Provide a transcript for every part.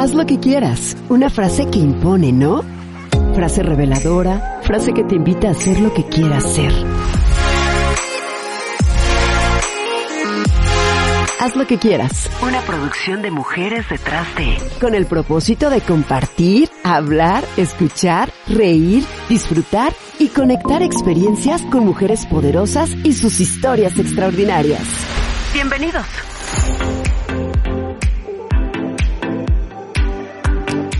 Haz lo que quieras. Una frase que impone, ¿no? Frase reveladora, frase que te invita a hacer lo que quieras ser. Haz lo que quieras. Una producción de mujeres detrás de. Con el propósito de compartir, hablar, escuchar, reír, disfrutar y conectar experiencias con mujeres poderosas y sus historias extraordinarias. Bienvenidos.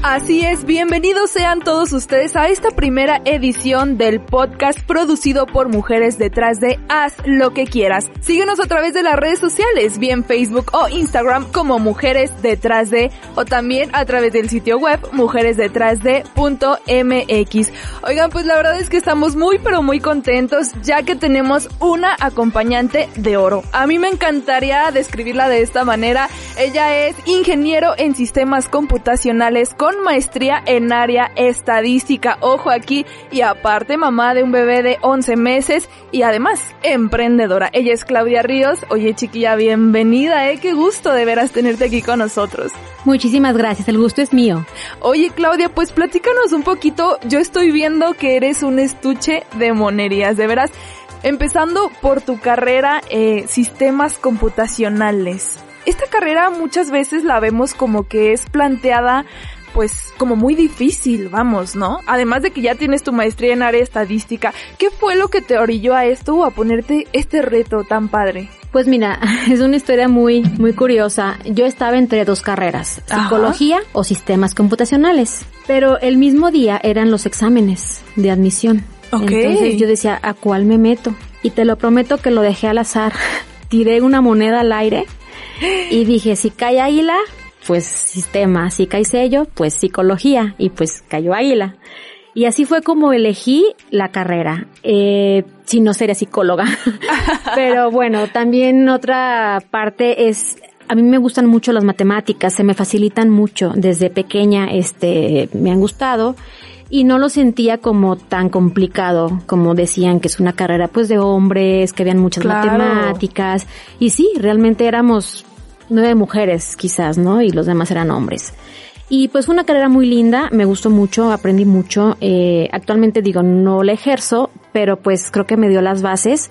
Así es, bienvenidos sean todos ustedes a esta primera edición del podcast producido por mujeres detrás de Haz lo que quieras. Síguenos a través de las redes sociales, bien Facebook o Instagram como Mujeres detrás de o también a través del sitio web mujeresdetrásde.mx. Oigan, pues la verdad es que estamos muy pero muy contentos ya que tenemos una acompañante de oro. A mí me encantaría describirla de esta manera. Ella es ingeniero en sistemas computacionales con maestría en área estadística. Ojo aquí. Y aparte mamá de un bebé de 11 meses y además emprendedora. Ella es Claudia Ríos. Oye chiquilla, bienvenida, eh. Qué gusto de veras tenerte aquí con nosotros. Muchísimas gracias, el gusto es mío. Oye Claudia, pues platícanos un poquito. Yo estoy viendo que eres un estuche de monerías, de veras. Empezando por tu carrera, eh, sistemas computacionales. Esta carrera muchas veces la vemos como que es planteada pues como muy difícil, vamos, ¿no? Además de que ya tienes tu maestría en área estadística, ¿qué fue lo que te orilló a esto o a ponerte este reto tan padre? Pues mira, es una historia muy, muy curiosa. Yo estaba entre dos carreras, psicología Ajá. o sistemas computacionales, pero el mismo día eran los exámenes de admisión. Okay. Entonces yo decía, ¿a cuál me meto? Y te lo prometo que lo dejé al azar. Tiré una moneda al aire y dije, si cae águila, pues sistema, si cae sello, pues psicología y pues cayó águila. Y así fue como elegí la carrera. Eh, si no sería psicóloga. Pero bueno, también otra parte es, a mí me gustan mucho las matemáticas, se me facilitan mucho. Desde pequeña, este, me han gustado y no lo sentía como tan complicado como decían que es una carrera pues de hombres, que habían muchas Claro. matemáticas. Y sí, realmente éramos nueve mujeres quizás, ¿no? Y los demás eran hombres. Y pues fue una carrera muy linda, me gustó mucho, aprendí mucho. Eh, actualmente digo, no la ejerzo, pero pues creo que me dio las bases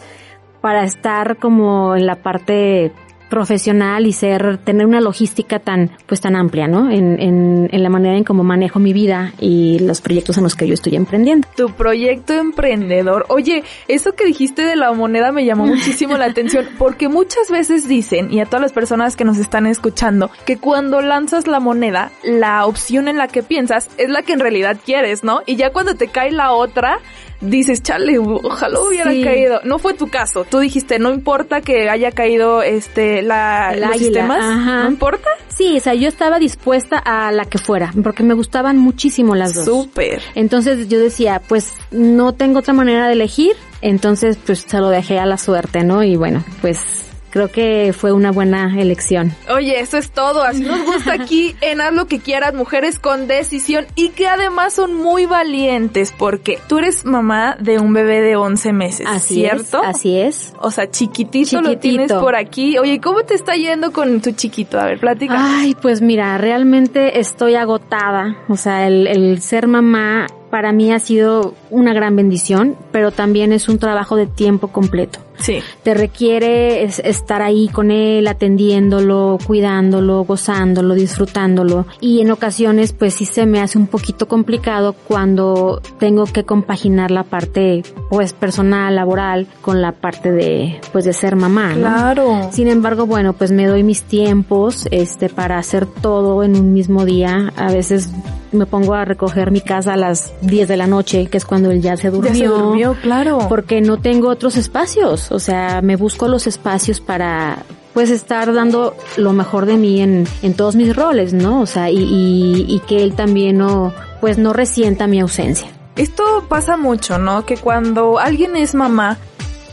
para estar como en la parte profesional y ser, tener una logística tan, pues tan amplia, ¿no? En, en, en la manera en cómo manejo mi vida y los proyectos en los que yo estoy emprendiendo. Tu proyecto emprendedor. Oye, eso que dijiste de la moneda me llamó muchísimo la atención porque muchas veces dicen, y a todas las personas que nos están escuchando, que cuando lanzas la moneda, la opción en la que piensas es la que en realidad quieres, ¿no? Y ya cuando te cae la otra, dices, chale, ojalá hubiera Sí. caído. No fue tu caso. Tú dijiste, no importa que haya caído este la El los águila, sistemas, ajá. no importa. Sí, o sea, yo estaba dispuesta a la que fuera, porque me gustaban muchísimo las dos. Súper. Entonces yo decía, pues no tengo otra manera de elegir, entonces pues se lo dejé a la suerte, ¿no? Y bueno, pues creo que fue una buena elección. Oye, eso es todo. Así nos gusta aquí en Haz lo que quieras, mujeres con decisión y que además son muy valientes porque tú eres mamá de un bebé de 11 meses, Así ¿cierto? es, así es. O sea, chiquitito, lo tienes por aquí. Oye, ¿cómo te está yendo con tu chiquito? A ver, platica. Ay, pues mira, realmente estoy agotada. O sea, el, el ser mamá para mí ha sido una gran bendición, pero también es un trabajo de tiempo completo. Sí. te requiere es- estar ahí con él, atendiéndolo, cuidándolo, gozándolo, disfrutándolo. Y en ocasiones, pues sí se me hace un poquito complicado cuando tengo que compaginar la parte, pues personal, laboral, con la parte de, pues de ser mamá, ¿no? Claro. Sin embargo, bueno, pues me doy mis tiempos, este, para hacer todo en un mismo día. A veces me pongo a recoger mi casa a las 10 de la noche, que es cuando él ya se durmió. Ya se durmió, claro. Porque no tengo otros espacios. O sea, me busco los espacios para, pues estar dando lo mejor de mí en, en todos mis roles, ¿no? O sea, y, y, y que él también no, pues no resienta mi ausencia. Esto pasa mucho, ¿no? Que cuando alguien es mamá,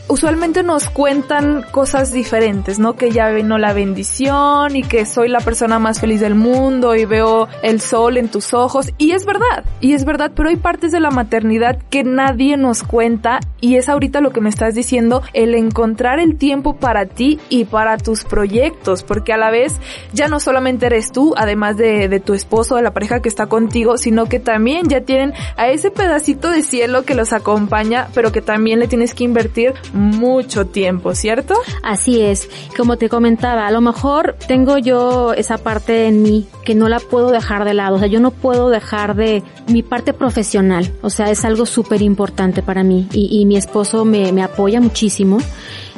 usualmente nos cuentan cosas diferentes, ¿no? Que ya vino la bendición y que soy la persona más feliz del mundo y veo el sol en tus ojos. Y es verdad, y es verdad, pero hay partes de la maternidad que nadie nos cuenta y es ahorita lo que me estás diciendo, el encontrar el tiempo para ti y para tus proyectos, porque a la vez ya no solamente eres tú, además de, de tu esposo, de la pareja que está contigo, sino que también ya tienen a ese pedacito de cielo que los acompaña, pero que también le tienes que invertir mucho tiempo, ¿cierto? Así es, como te comentaba, a lo mejor tengo yo esa parte en mí que no la puedo dejar de lado, o sea, yo no puedo dejar de mi parte profesional, o sea, es algo súper importante para mí y, mi esposo me, me apoya muchísimo.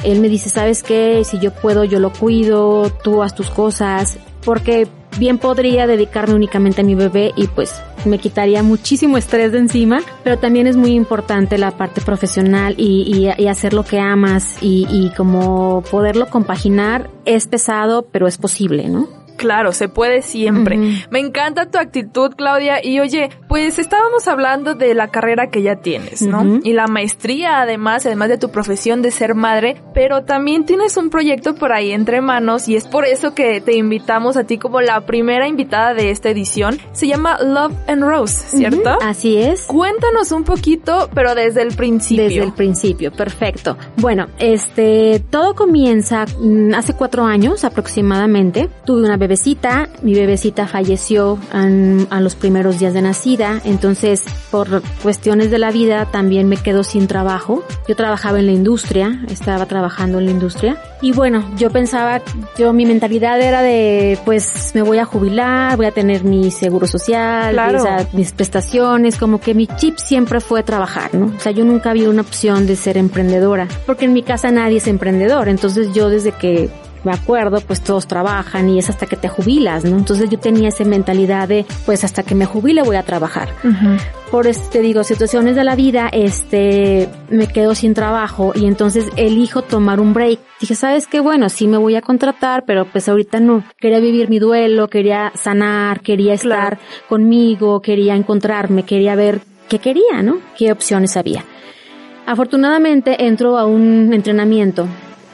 Él me dice, ¿sabes qué? Si yo puedo, yo lo cuido, tú haz tus cosas, porque bien podría dedicarme únicamente a mi bebé y pues me quitaría muchísimo estrés de encima, pero también es muy importante la parte profesional y, y, y hacer lo que amas y, y como poderlo compaginar es pesado, pero es posible, ¿no? Claro, se puede siempre. Uh -huh. Me encanta tu actitud, Claudia. Y oye, pues estábamos hablando de la carrera que ya tienes, ¿no? Uh -huh. Y la maestría, además, además de tu profesión de ser madre, pero también tienes un proyecto por ahí entre manos y es por eso que te invitamos a ti como la primera invitada de esta edición. Se llama Love and Rose, ¿cierto? Uh -huh. Así es. Cuéntanos un poquito, pero desde el principio. Desde el principio, perfecto. Bueno, este, todo comienza mm, hace cuatro años aproximadamente. Tuve una bebecita, mi bebecita falleció en, a los primeros días de nacida, entonces por cuestiones de la vida también me quedo sin trabajo. Yo trabajaba en la industria, estaba trabajando en la industria y bueno, yo pensaba, yo mi mentalidad era de pues me voy a jubilar, voy a tener mi seguro social, claro. mis, mis prestaciones, como que mi chip siempre fue trabajar, ¿no? O sea, yo nunca vi una opción de ser emprendedora, porque en mi casa nadie es emprendedor, entonces yo desde que me acuerdo, pues todos trabajan y es hasta que te jubilas, ¿no? Entonces yo tenía esa mentalidad de, pues hasta que me jubile voy a trabajar. Uh -huh. Por este, digo, situaciones de la vida, este, me quedo sin trabajo y entonces elijo tomar un break. Dije, ¿sabes qué? Bueno, sí me voy a contratar, pero pues ahorita no. Quería vivir mi duelo, quería sanar, quería estar claro. conmigo, quería encontrarme, quería ver qué quería, ¿no? Qué opciones había. Afortunadamente entro a un entrenamiento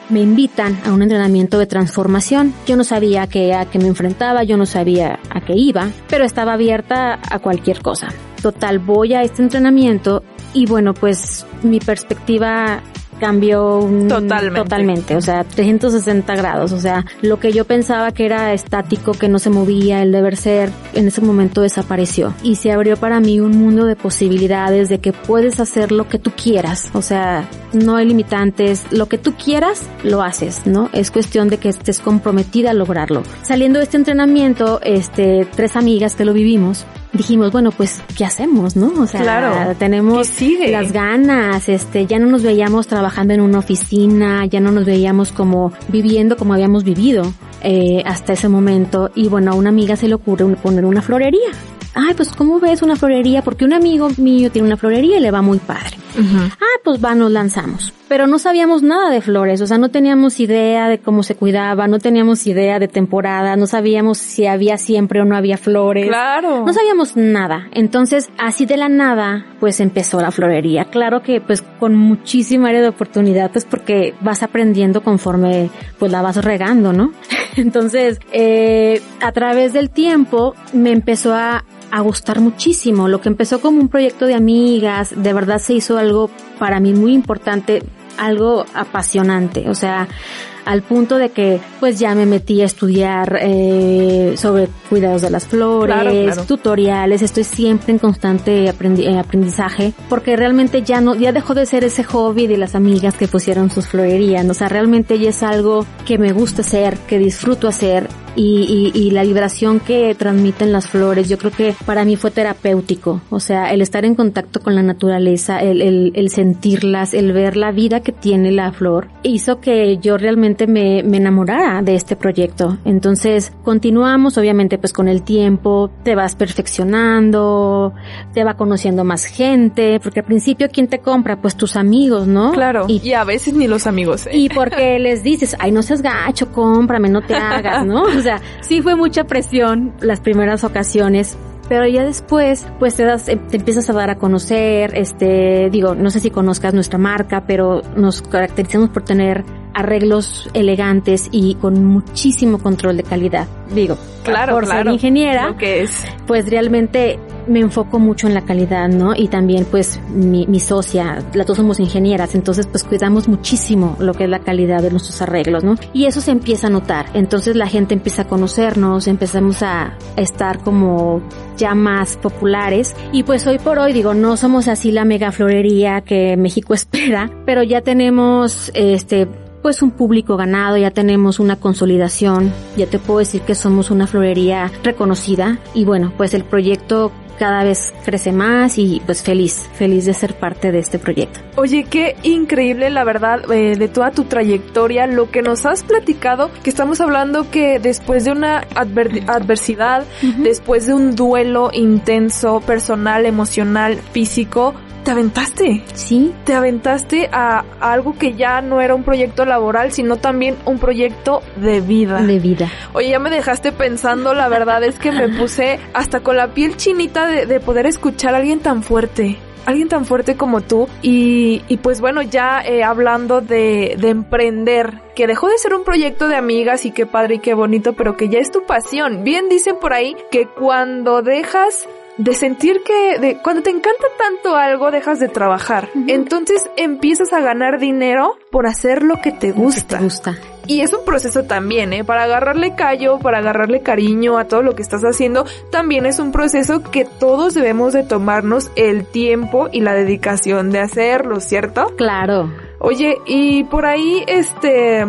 me invitan a un entrenamiento de transformación. Yo no sabía a qué, a qué me enfrentaba, yo no sabía a qué iba, pero estaba abierta a cualquier cosa. Total, voy a este entrenamiento y bueno, pues mi perspectiva cambió totalmente. totalmente, o sea, 360 grados, o sea, lo que yo pensaba que era estático, que no se movía, el deber ser, en ese momento desapareció y se abrió para mí un mundo de posibilidades de que puedes hacer lo que tú quieras, o sea, no hay limitantes, lo que tú quieras lo haces, ¿no? Es cuestión de que estés comprometida a lograrlo. Saliendo de este entrenamiento, este, tres amigas que lo vivimos, dijimos, bueno, pues, ¿qué hacemos, no? O sea, claro. tenemos las ganas, este, ya no nos veíamos trabajando en una oficina, ya no nos veíamos como viviendo como habíamos vivido eh, hasta ese momento. Y bueno, a una amiga se le ocurre poner una florería. Ay, pues, ¿cómo ves una florería? Porque un amigo mío tiene una florería y le va muy padre. Uh -huh. Ah, pues va, nos lanzamos. Pero no sabíamos nada de flores, o sea, no teníamos idea de cómo se cuidaba, no teníamos idea de temporada, no sabíamos si había siempre o no había flores. Claro. No sabíamos nada. Entonces, así de la nada, pues empezó la florería. Claro que pues con muchísima área de oportunidad, pues porque vas aprendiendo conforme pues la vas regando, ¿no? Entonces, eh, a través del tiempo me empezó a, a gustar muchísimo. Lo que empezó como un proyecto de amigas, de verdad se hizo algo para mí muy importante, algo apasionante. O sea, al punto de que pues ya me metí a estudiar eh, sobre cuidados de las flores, claro, claro. tutoriales, estoy siempre en constante aprendi eh, aprendizaje porque realmente ya no, ya dejó de ser ese hobby de las amigas que pusieron sus florerías, o sea, realmente ya es algo que me gusta hacer, que disfruto hacer y, y, la vibración que transmiten las flores, yo creo que para mí fue terapéutico. O sea, el estar en contacto con la naturaleza, el, el, el sentirlas, el ver la vida que tiene la flor, hizo que yo realmente me, me enamorara de este proyecto. Entonces, continuamos, obviamente, pues con el tiempo, te vas perfeccionando, te va conociendo más gente, porque al principio, ¿quién te compra? Pues tus amigos, ¿no? Claro. Y, a veces ni los amigos. ¿eh? Y porque les dices, ay, no seas gacho, cómprame, no te hagas, ¿no? Sea, sí fue mucha presión las primeras ocasiones, pero ya después pues te das te empiezas a dar a conocer este digo no sé si conozcas nuestra marca pero nos caracterizamos por tener arreglos elegantes y con muchísimo control de calidad. Digo claro por ser ingeniera que es. pues realmente me enfoco mucho en la calidad, ¿no? Y también pues mi, mi socia, las dos somos ingenieras, entonces pues cuidamos muchísimo lo que es la calidad de nuestros arreglos, ¿no? Y eso se empieza a notar, entonces la gente empieza a conocernos, empezamos a estar como ya más populares. Y pues hoy por hoy digo, no somos así la mega florería que México espera, pero ya tenemos este pues un público ganado, ya tenemos una consolidación, ya te puedo decir que somos una florería reconocida y bueno, pues el proyecto cada vez crece más y pues feliz, feliz de ser parte de este proyecto. Oye, qué increíble la verdad eh, de toda tu trayectoria, lo que nos has platicado, que estamos hablando que después de una adversidad, después de un duelo intenso, personal, emocional, físico, te aventaste. Sí. Te aventaste a, algo que ya no era un proyecto laboral, sino también un proyecto de vida. De vida. Oye, ya me dejaste pensando, la verdad es que me puse hasta con la piel chinita de, de poder escuchar a alguien tan fuerte alguien tan fuerte como tú y, y pues bueno, ya eh, hablando de, de emprender, que dejó de ser un proyecto de amigas y qué padre y qué bonito, pero que ya es tu pasión. Bien dicen por ahí que cuando dejas de sentir que de, cuando te encanta tanto algo dejas de trabajar. Entonces empiezas a ganar dinero por hacer lo que te gusta. te gusta. Y es un proceso también, ¿eh? Para agarrarle callo, para agarrarle cariño a todo lo que estás haciendo, también es un proceso que todos debemos de tomarnos el tiempo y la dedicación de hacerlo, ¿cierto? Claro. Oye, y por ahí, este,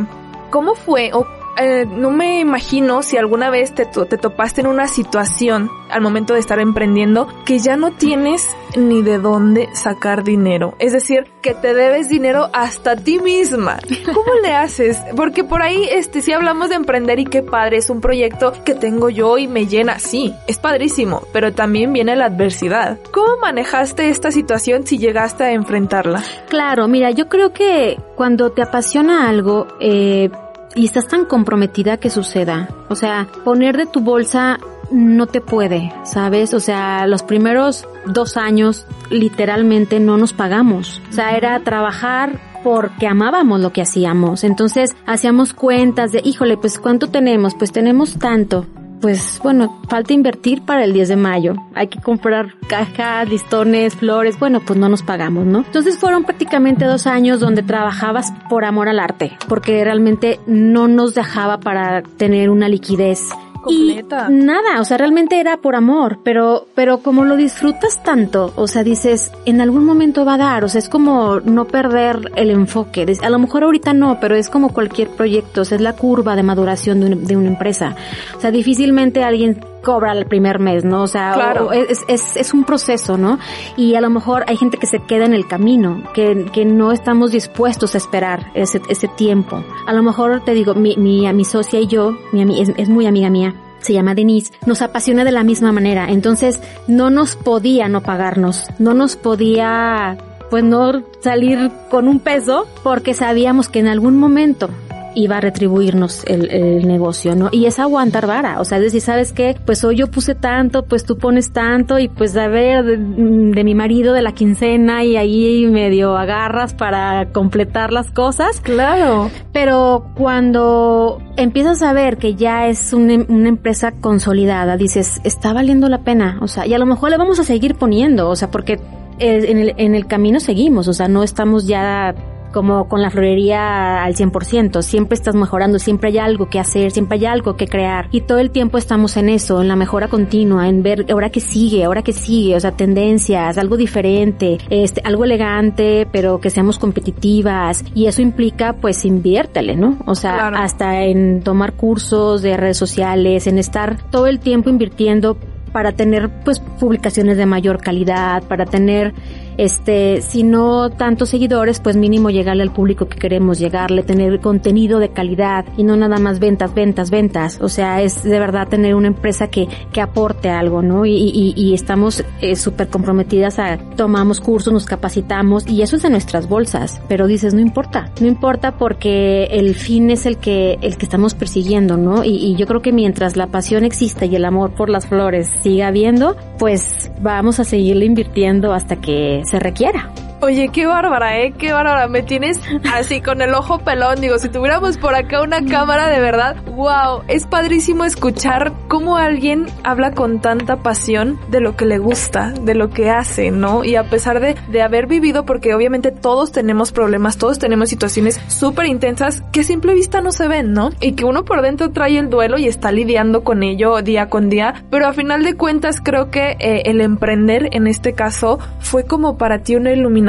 ¿cómo fue o eh, no me imagino si alguna vez te, te topaste en una situación al momento de estar emprendiendo que ya no tienes ni de dónde sacar dinero. Es decir, que te debes dinero hasta ti misma. ¿Cómo le haces? Porque por ahí, este, si hablamos de emprender y qué padre, es un proyecto que tengo yo y me llena. Sí, es padrísimo, pero también viene la adversidad. ¿Cómo manejaste esta situación si llegaste a enfrentarla? Claro, mira, yo creo que cuando te apasiona algo, eh, y estás tan comprometida que suceda. O sea, poner de tu bolsa no te puede, ¿sabes? O sea, los primeros dos años literalmente no nos pagamos. O sea, era trabajar porque amábamos lo que hacíamos. Entonces hacíamos cuentas de, híjole, pues ¿cuánto tenemos? Pues tenemos tanto pues bueno, falta invertir para el 10 de mayo. Hay que comprar cajas, listones, flores. Bueno, pues no nos pagamos, ¿no? Entonces fueron prácticamente dos años donde trabajabas por amor al arte, porque realmente no nos dejaba para tener una liquidez y nada, o sea, realmente era por amor, pero, pero como lo disfrutas tanto, o sea, dices, en algún momento va a dar, o sea, es como no perder el enfoque. A lo mejor ahorita no, pero es como cualquier proyecto, o sea, es la curva de maduración de, una empresa. O sea, difícilmente alguien cobra el primer mes, ¿no? O sea, es, es, es, un proceso, ¿no? Y a lo mejor hay gente que se queda en el camino, que, que no estamos dispuestos a esperar ese, ese tiempo. A lo mejor te digo, mi, mi, mi socia y yo, mi, es, es muy amiga mía, se llama Denise, nos apasiona de la misma manera. Entonces, no nos podía no pagarnos, no nos podía pues no salir con un peso porque sabíamos que en algún momento iba a retribuirnos el, negocio, ¿no? Y es aguantar vara, o sea, es decir, ¿sabes qué? Pues hoy yo puse tanto, pues tú pones tanto y pues a ver, de, de mi marido de la quincena y ahí medio agarras para completar las cosas. Claro. Pero cuando empiezas a ver que ya es una, una empresa consolidada, dices, está valiendo la pena, o sea, y a lo mejor le vamos a seguir poniendo, o sea, porque en el, en el camino seguimos, o sea, no estamos ya como con la florería al 100%, siempre estás mejorando, siempre hay algo que hacer, siempre hay algo que crear. Y todo el tiempo estamos en eso, en la mejora continua, en ver ahora que sigue, ahora que sigue, o sea, tendencias, algo diferente, este, algo elegante, pero que seamos competitivas. Y eso implica pues inviértele, ¿no? O sea, hasta en tomar cursos de redes sociales, en estar todo el tiempo invirtiendo para tener pues publicaciones de mayor calidad, para tener este, si no tantos seguidores, pues mínimo llegarle al público que queremos llegarle, tener contenido de calidad y no nada más ventas, ventas, ventas. O sea, es de verdad tener una empresa que, que aporte algo, ¿no? Y, y, y estamos eh, súper comprometidas a, tomamos cursos, nos capacitamos y eso es de nuestras bolsas, pero dices, no importa, no importa porque el fin es el que, el que estamos persiguiendo, ¿no? Y, y yo creo que mientras la pasión exista y el amor por las flores siga habiendo, pues vamos a seguirle invirtiendo hasta que se requiera. Oye, qué bárbara, ¿eh? Qué bárbara. Me tienes así con el ojo pelón. Digo, si tuviéramos por acá una cámara de verdad, wow, es padrísimo escuchar cómo alguien habla con tanta pasión de lo que le gusta, de lo que hace, ¿no? Y a pesar de, de haber vivido, porque obviamente todos tenemos problemas, todos tenemos situaciones súper intensas que a simple vista no se ven, ¿no? Y que uno por dentro trae el duelo y está lidiando con ello día con día. Pero a final de cuentas creo que eh, el emprender en este caso fue como para ti una iluminación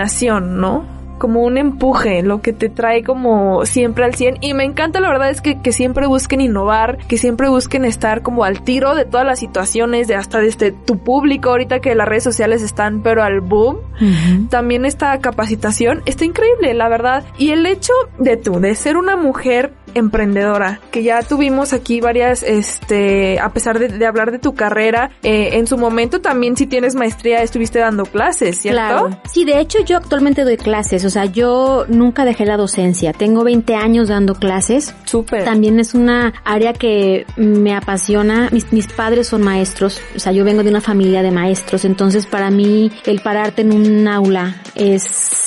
¿no? como un empuje, lo que te trae como siempre al 100 y me encanta la verdad es que, que, siempre busquen innovar, que siempre busquen estar como al tiro de todas las situaciones, de hasta desde tu público, ahorita que las redes sociales están pero al boom, también esta capacitación está increíble, la verdad, y el hecho de tú, de ser una mujer emprendedora, que ya tuvimos aquí varias, este, a pesar de, hablar de tu carrera, eh, en su momento también si tienes maestría estuviste dando clases, ¿cierto? Claro. Sí, de hecho yo actualmente doy clases, o sea, yo nunca dejé la docencia, tengo 20 años dando clases. Súper. También es una área que me apasiona, mis, mis padres son maestros, o sea, yo vengo de una familia de maestros, entonces para mí el pararte en un aula es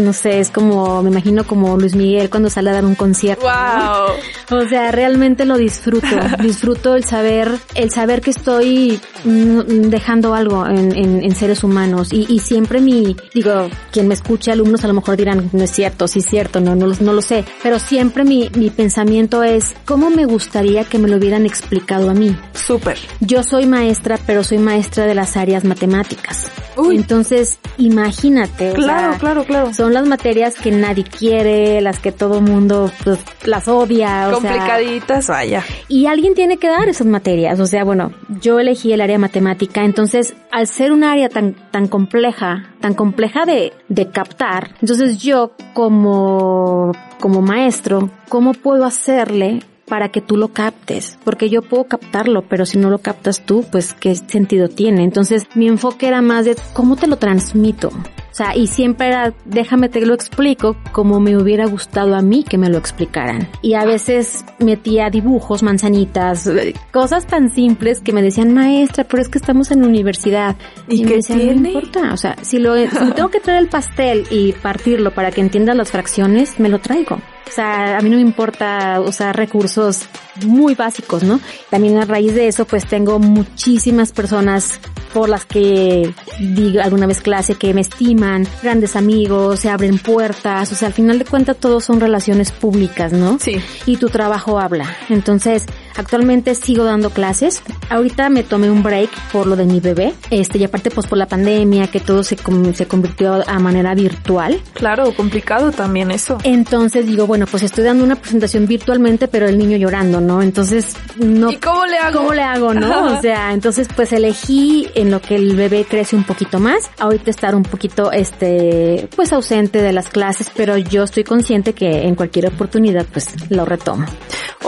no sé, es como, me imagino como Luis Miguel cuando sale a dar un concierto. Wow. O sea, realmente lo disfruto. disfruto el saber, el saber que estoy mm, dejando algo en, en, seres humanos. Y, y, siempre mi, digo, quien me escuche, alumnos a lo mejor dirán, no es cierto, sí es cierto, no, no, no lo sé. Pero siempre mi, mi pensamiento es, ¿cómo me gustaría que me lo hubieran explicado a mí? Súper. Yo soy maestra, pero soy maestra de las áreas matemáticas. Uy. Entonces, imagínate. Claro, claro, claro son las materias que nadie quiere, las que todo mundo pues, las odia. O Complicaditas, vaya. Y alguien tiene que dar esas materias. O sea, bueno, yo elegí el área matemática, entonces al ser un área tan, tan compleja, tan compleja de, de captar, entonces yo como, como maestro, ¿cómo puedo hacerle para que tú lo captes, porque yo puedo captarlo, pero si no lo captas tú, pues qué sentido tiene. Entonces mi enfoque era más de cómo te lo transmito. O sea, y siempre era, déjame te lo explico como me hubiera gustado a mí que me lo explicaran. Y a veces metía dibujos, manzanitas, cosas tan simples que me decían, maestra, pero es que estamos en universidad. Y, que tiene? no importa. O sea, si lo, si tengo que traer el pastel y partirlo para que entiendan las fracciones, me lo traigo. O sea, a mí no me importa usar recursos muy básicos, ¿no? También a raíz de eso, pues tengo muchísimas personas por las que digo alguna vez clase que me estiman, grandes amigos, se abren puertas, o sea, al final de cuentas todos son relaciones públicas, ¿no? Sí. Y tu trabajo habla. Entonces, actualmente sigo dando clases. Ahorita me tomé un break por lo de mi bebé, este, y aparte pues por la pandemia, que todo se, se convirtió a manera virtual. Claro, complicado también eso. Entonces digo, bueno, pues estoy dando una presentación virtualmente, pero el niño llorando, ¿no? Entonces, no. ¿Y cómo le hago? ¿Cómo le hago, no? O sea, entonces pues elegí en lo que el bebé crece un poquito más, ahorita estar un poquito, este, pues ausente de las clases, pero yo estoy consciente que en cualquier oportunidad pues lo retomo.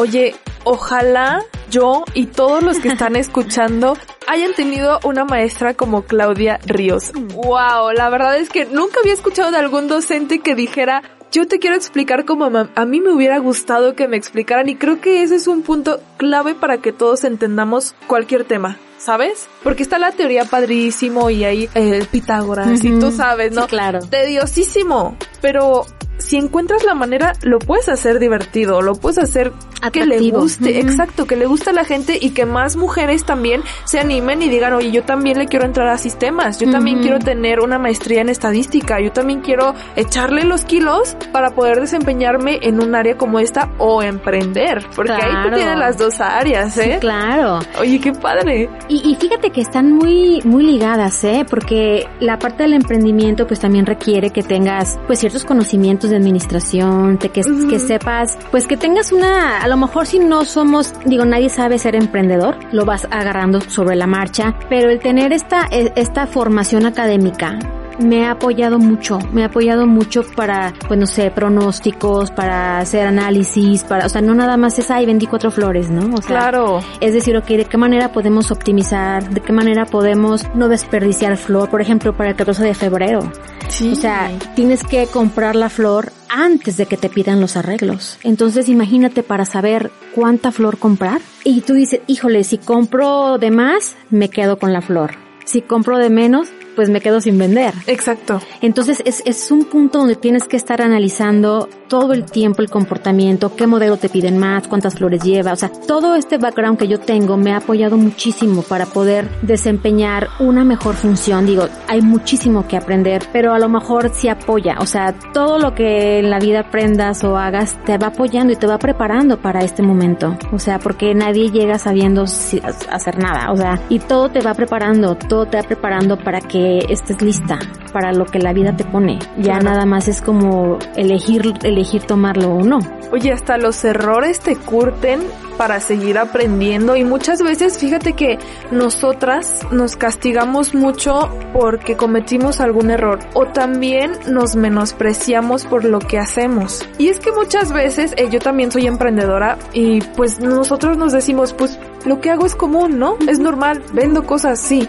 Oye, ojalá yo y todos los que están escuchando hayan tenido una maestra como Claudia Ríos. Wow, la verdad es que nunca había escuchado de algún docente que dijera, yo te quiero explicar como a mí me hubiera gustado que me explicaran y creo que ese es un punto clave para que todos entendamos cualquier tema. ¿Sabes? Porque está la teoría padrísimo y ahí eh, Pitágoras y tú sabes, ¿no? claro. Tediosísimo, pero si encuentras la manera, lo puedes hacer divertido, lo puedes hacer que le guste, exacto, que le guste a la gente y que más mujeres también se animen y digan, oye, yo también le quiero entrar a sistemas, yo también quiero tener una maestría en estadística, yo también quiero echarle los kilos para poder desempeñarme en un área como esta o emprender, porque ahí tú tienes las dos áreas, ¿eh? claro. Oye, qué padre. Y, y fíjate que están muy, muy ligadas, ¿eh? Porque la parte del emprendimiento pues también requiere que tengas pues ciertos conocimientos de administración, de que, que sepas, pues que tengas una, a lo mejor si no somos, digo, nadie sabe ser emprendedor, lo vas agarrando sobre la marcha, pero el tener esta, e, esta formación académica me ha apoyado mucho, me ha apoyado mucho para, pues no sé, pronósticos, para hacer análisis, para, o sea, no nada más es, ay, vendí cuatro flores, ¿no? O sea, claro. Es decir, ok, ¿de qué manera podemos optimizar? ¿De qué manera podemos no desperdiciar flor? Por ejemplo, para el 14 de febrero. Sí. O sea, tienes que comprar la flor antes de que te pidan los arreglos. Entonces imagínate para saber cuánta flor comprar. Y tú dices, híjole, si compro de más, me quedo con la flor. Si compro de menos, pues me quedo sin vender. Exacto. Entonces es, es un punto donde tienes que estar analizando todo el tiempo el comportamiento, qué modelo te piden más, cuántas flores lleva, o sea, todo este background que yo tengo me ha apoyado muchísimo para poder desempeñar una mejor función. Digo, hay muchísimo que aprender, pero a lo mejor sí apoya, o sea, todo lo que en la vida aprendas o hagas te va apoyando y te va preparando para este momento. O sea, porque nadie llega sabiendo hacer nada, o sea, y todo te va preparando, todo te va preparando para que estés lista para lo que la vida te pone. Ya nada más es como elegir, elegir tomarlo o no. Oye, hasta los errores te curten para seguir aprendiendo y muchas veces fíjate que nosotras nos castigamos mucho porque cometimos algún error o también nos menospreciamos por lo que hacemos. Y es que muchas veces, eh, yo también soy emprendedora y pues nosotros nos decimos, pues lo que hago es común, ¿no? Es normal, vendo cosas, sí.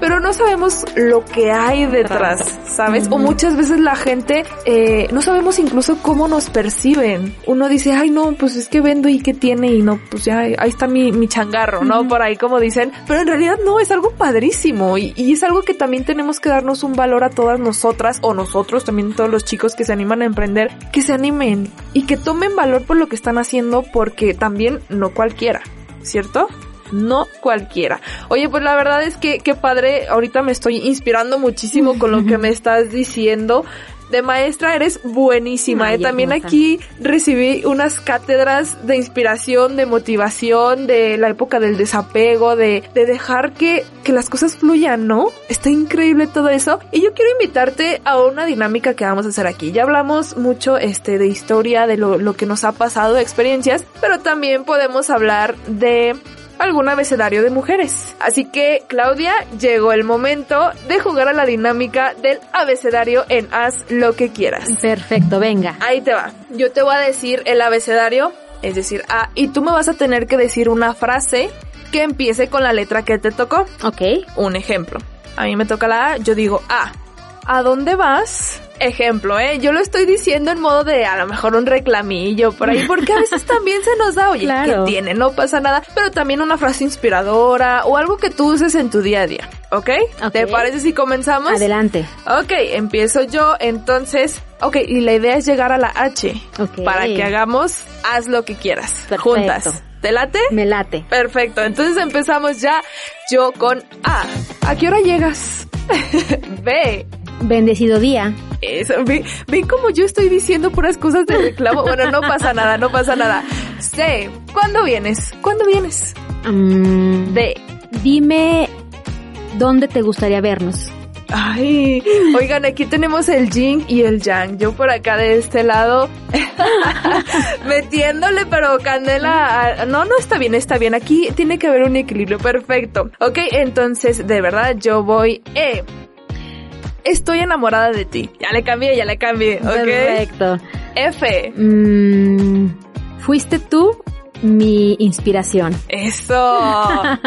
Pero no sabemos lo que hay detrás, ¿sabes? O muchas veces la gente, eh, no sabemos incluso cómo nos perciben. Uno dice, ay no, pues es que vendo y qué tiene y no, pues ya ahí está mi, mi changarro, ¿no? Por ahí como dicen. Pero en realidad no, es algo padrísimo y, y es algo que también tenemos que darnos un valor a todas nosotras o nosotros, también todos los chicos que se animan a emprender, que se animen y que tomen valor por lo que están haciendo porque también no cualquiera. ¿Cierto? no cualquiera. Oye, pues la verdad es que qué padre, ahorita me estoy inspirando muchísimo con lo que me estás diciendo. De maestra eres buenísima. ¿eh? También aquí recibí unas cátedras de inspiración, de motivación, de la época del desapego, de, de dejar que, que las cosas fluyan, ¿no? Está increíble todo eso. Y yo quiero invitarte a una dinámica que vamos a hacer aquí. Ya hablamos mucho este, de historia, de lo, lo que nos ha pasado, de experiencias, pero también podemos hablar de algún abecedario de mujeres. Así que, Claudia, llegó el momento de jugar a la dinámica del abecedario en Haz lo que quieras. Perfecto, venga. Ahí te va. Yo te voy a decir el abecedario, es decir, A, y tú me vas a tener que decir una frase que empiece con la letra que te tocó. Ok. Un ejemplo. A mí me toca la A, yo digo A. ¿A dónde vas? Ejemplo, ¿eh? Yo lo estoy diciendo en modo de a lo mejor un reclamillo por ahí, porque a veces también se nos da, oye, que tiene? No pasa nada, pero también una frase inspiradora o algo que tú uses en tu día a día, ¿ok? ¿Te parece si comenzamos? Adelante. Ok, empiezo yo, entonces, ok, y la idea es llegar a la H, para que hagamos, haz lo que quieras, juntas. ¿Te late? Me late. Perfecto, entonces empezamos ya yo con A. ¿A qué hora llegas? B. Bendecido día. Eso, ven, como yo estoy diciendo puras cosas de reclamo. Bueno, no pasa nada, no pasa nada. C. ¿Cuándo vienes? ¿Cuándo vienes? D. Dime dónde te gustaría vernos. Ay, oigan, aquí tenemos el yin y el yang. Yo por acá de este lado metiéndole, pero candela. No, no está bien, está bien. Aquí tiene que haber un equilibrio perfecto. Ok, entonces, de verdad, yo voy. E. Estoy enamorada de ti. Ya le cambié, ya le cambié. Perfecto. F. Mm, fuiste tú mi inspiración. Eso.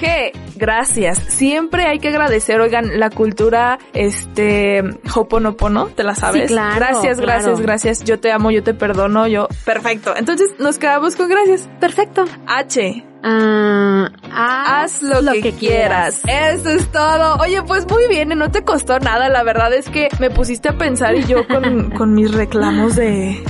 G, gracias. Siempre hay que agradecer, oigan, la cultura, este, Hoponopono, ¿te la sabes? Sí, claro, gracias, gracias, gracias. Yo te amo, yo te perdono, yo. Perfecto. Entonces nos quedamos con gracias. Perfecto. H. Ah, haz, haz lo, que, quieras. Eso es todo. Oye, pues muy bien, no te costó nada. La verdad es que me pusiste a pensar y yo con, con mis reclamos de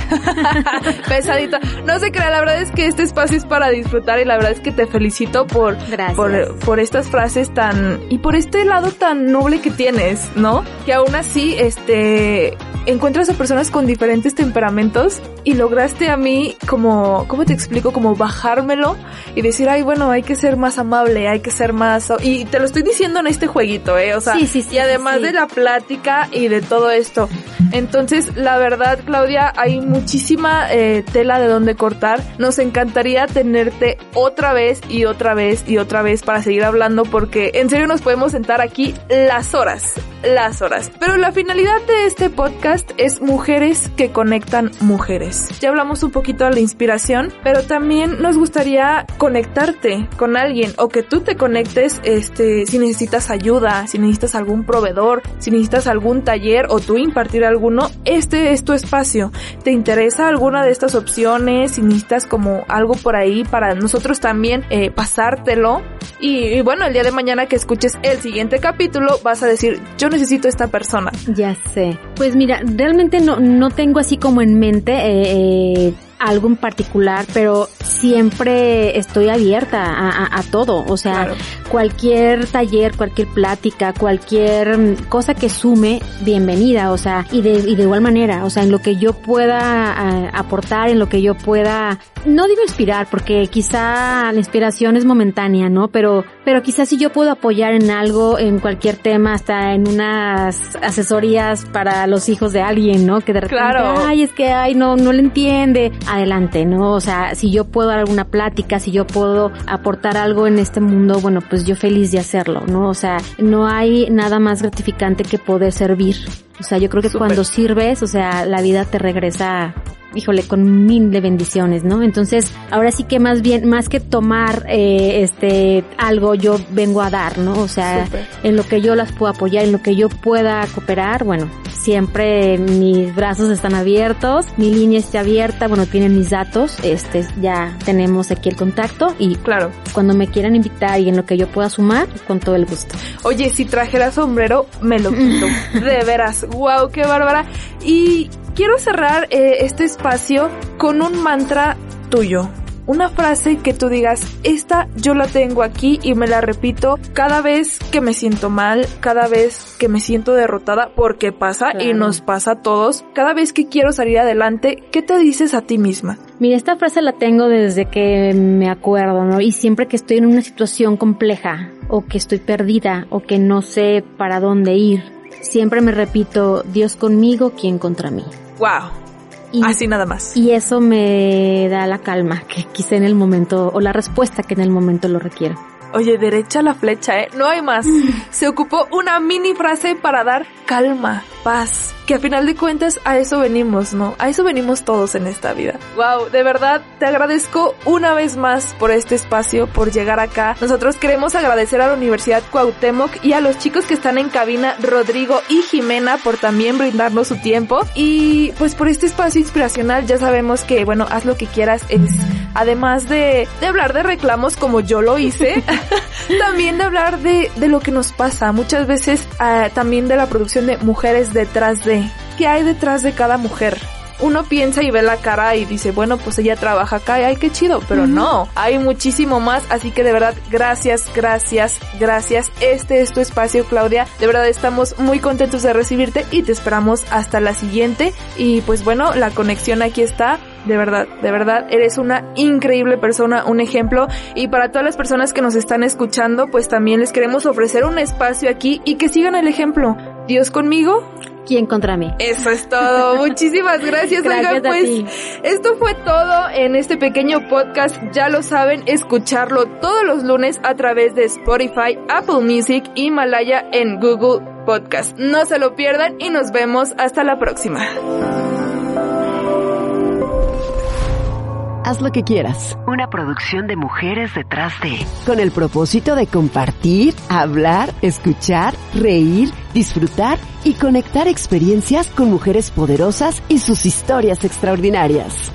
pesadito. No se crea, la verdad es que este espacio es para disfrutar y la verdad es que te felicito por, por, por estas frases tan, y por este lado tan noble que tienes, ¿no? Que aún así, este, encuentras a personas con diferentes temperamentos y lograste a mí como, ¿cómo te explico? Como bajármelo y decir, ay, bueno, hay que ser más amable, hay que ser más... Y te lo estoy diciendo en este jueguito, ¿eh? O sea, y además de la plática y de todo esto. Entonces, la verdad, Claudia, hay muchísima eh, tela de donde cortar. Nos encantaría tenerte otra vez y otra vez y otra vez para seguir hablando porque en serio nos podemos sentar aquí las horas, las horas. Pero la finalidad de este podcast es mujeres que conectan mujeres. Ya hablamos un poquito de la inspiración, pero también nos gustaría conectarte con alguien o que tú te conectes este si necesitas ayuda, si necesitas algún proveedor, si necesitas algún taller o tú impartir alguno, este es tu espacio. ¿Te interesa alguna de estas opciones? Si necesitas como algo por ahí para nosotros también eh, pasártelo. Y, bueno, el día de mañana que escuches el siguiente capítulo vas a decir, yo necesito esta persona. Ya sé. Pues mira, realmente no, no tengo así como en mente eh, eh algo en particular, pero siempre estoy abierta a, todo. O sea, cualquier taller, cualquier plática, cualquier cosa que sume, bienvenida. O sea, y de, y de igual manera, o sea, en lo que yo pueda aportar, en lo que yo pueda, no digo inspirar, porque quizá la inspiración es momentánea, ¿no? Pero, pero quizás si yo puedo apoyar en algo, en cualquier tema, hasta en unas asesorías para los hijos de alguien, ¿no? Que de repente, ay, es que, ay, no, no le entiende adelante, ¿no? O sea, si yo puedo dar alguna plática, si yo puedo aportar algo en este mundo, bueno, pues yo feliz de hacerlo, ¿no? O sea, no hay nada más gratificante que poder servir. O sea, yo creo que cuando sirves, o sea, la vida te regresa híjole, con mil de bendiciones, ¿no? Entonces, ahora sí que más bien, más que tomar eh, este algo, yo vengo a dar, ¿no? O sea, en lo que yo las puedo apoyar, en lo que yo pueda cooperar, bueno, siempre mis brazos están abiertos, mi línea está abierta, bueno, tienen mis datos, este, ya tenemos aquí el contacto y claro, cuando me quieran invitar y en lo que yo pueda sumar, con todo el gusto. Oye, si trajera sombrero, me lo quito. de veras, wow, qué bárbara. Y quiero cerrar eh, este espacio con un mantra tuyo. Una frase que tú digas, esta yo la tengo aquí y me la repito cada vez que me siento mal, cada vez que me siento derrotada, porque pasa y nos pasa a todos. Cada vez que quiero salir adelante, ¿qué te dices a ti misma? Mira, esta frase la tengo desde que me acuerdo, ¿no? Y siempre que estoy en una situación compleja, o que estoy perdida, o que no sé para dónde ir, siempre me repito, Dios conmigo, ¿quién contra mí? Wow. Así nada más. Y eso me da la calma que quise en el momento, o la respuesta que en el momento lo requiero. Oye, derecha la flecha, ¿eh? No hay más. Se ocupó una mini frase para dar calma, paz. Que a final de cuentas a eso venimos, ¿no? A eso venimos todos en esta vida. Wow, de verdad te agradezco una vez más por este espacio, por llegar acá. Nosotros queremos agradecer a la Universidad Cuauhtémoc y a los chicos que están en cabina, Rodrigo y Jimena, por también brindarnos su tiempo. Y pues por este espacio inspiracional ya sabemos que, bueno, haz lo que quieras es, además de, de hablar de reclamos como yo lo hice, también de hablar de, de lo que nos pasa. Muchas veces uh, también de la producción de mujeres detrás de. ¿Qué hay detrás de cada mujer? uno piensa y ve la cara y dice, bueno, pues ella trabaja acá y ay, qué chido, pero no, hay muchísimo más, así que de verdad, gracias, gracias, gracias. Este es tu espacio, Claudia. De verdad estamos muy contentos de recibirte y te esperamos hasta la siguiente. Y pues bueno, la conexión aquí está de verdad, de verdad, eres una increíble persona, un ejemplo. Y para todas las personas que nos están escuchando, pues también les queremos ofrecer un espacio aquí y que sigan el ejemplo. Dios conmigo. ¿Quién contra mí? Eso es todo. Muchísimas gracias. gracias pues esto fue todo en este pequeño podcast. Ya lo saben, escucharlo todos los lunes a través de Spotify, Apple Music, Himalaya en Google Podcast. No se lo pierdan y nos vemos hasta la próxima. Haz lo que quieras. Una producción de mujeres detrás de. Con el propósito de compartir, hablar, escuchar, reír, disfrutar y conectar experiencias con mujeres poderosas y sus historias extraordinarias.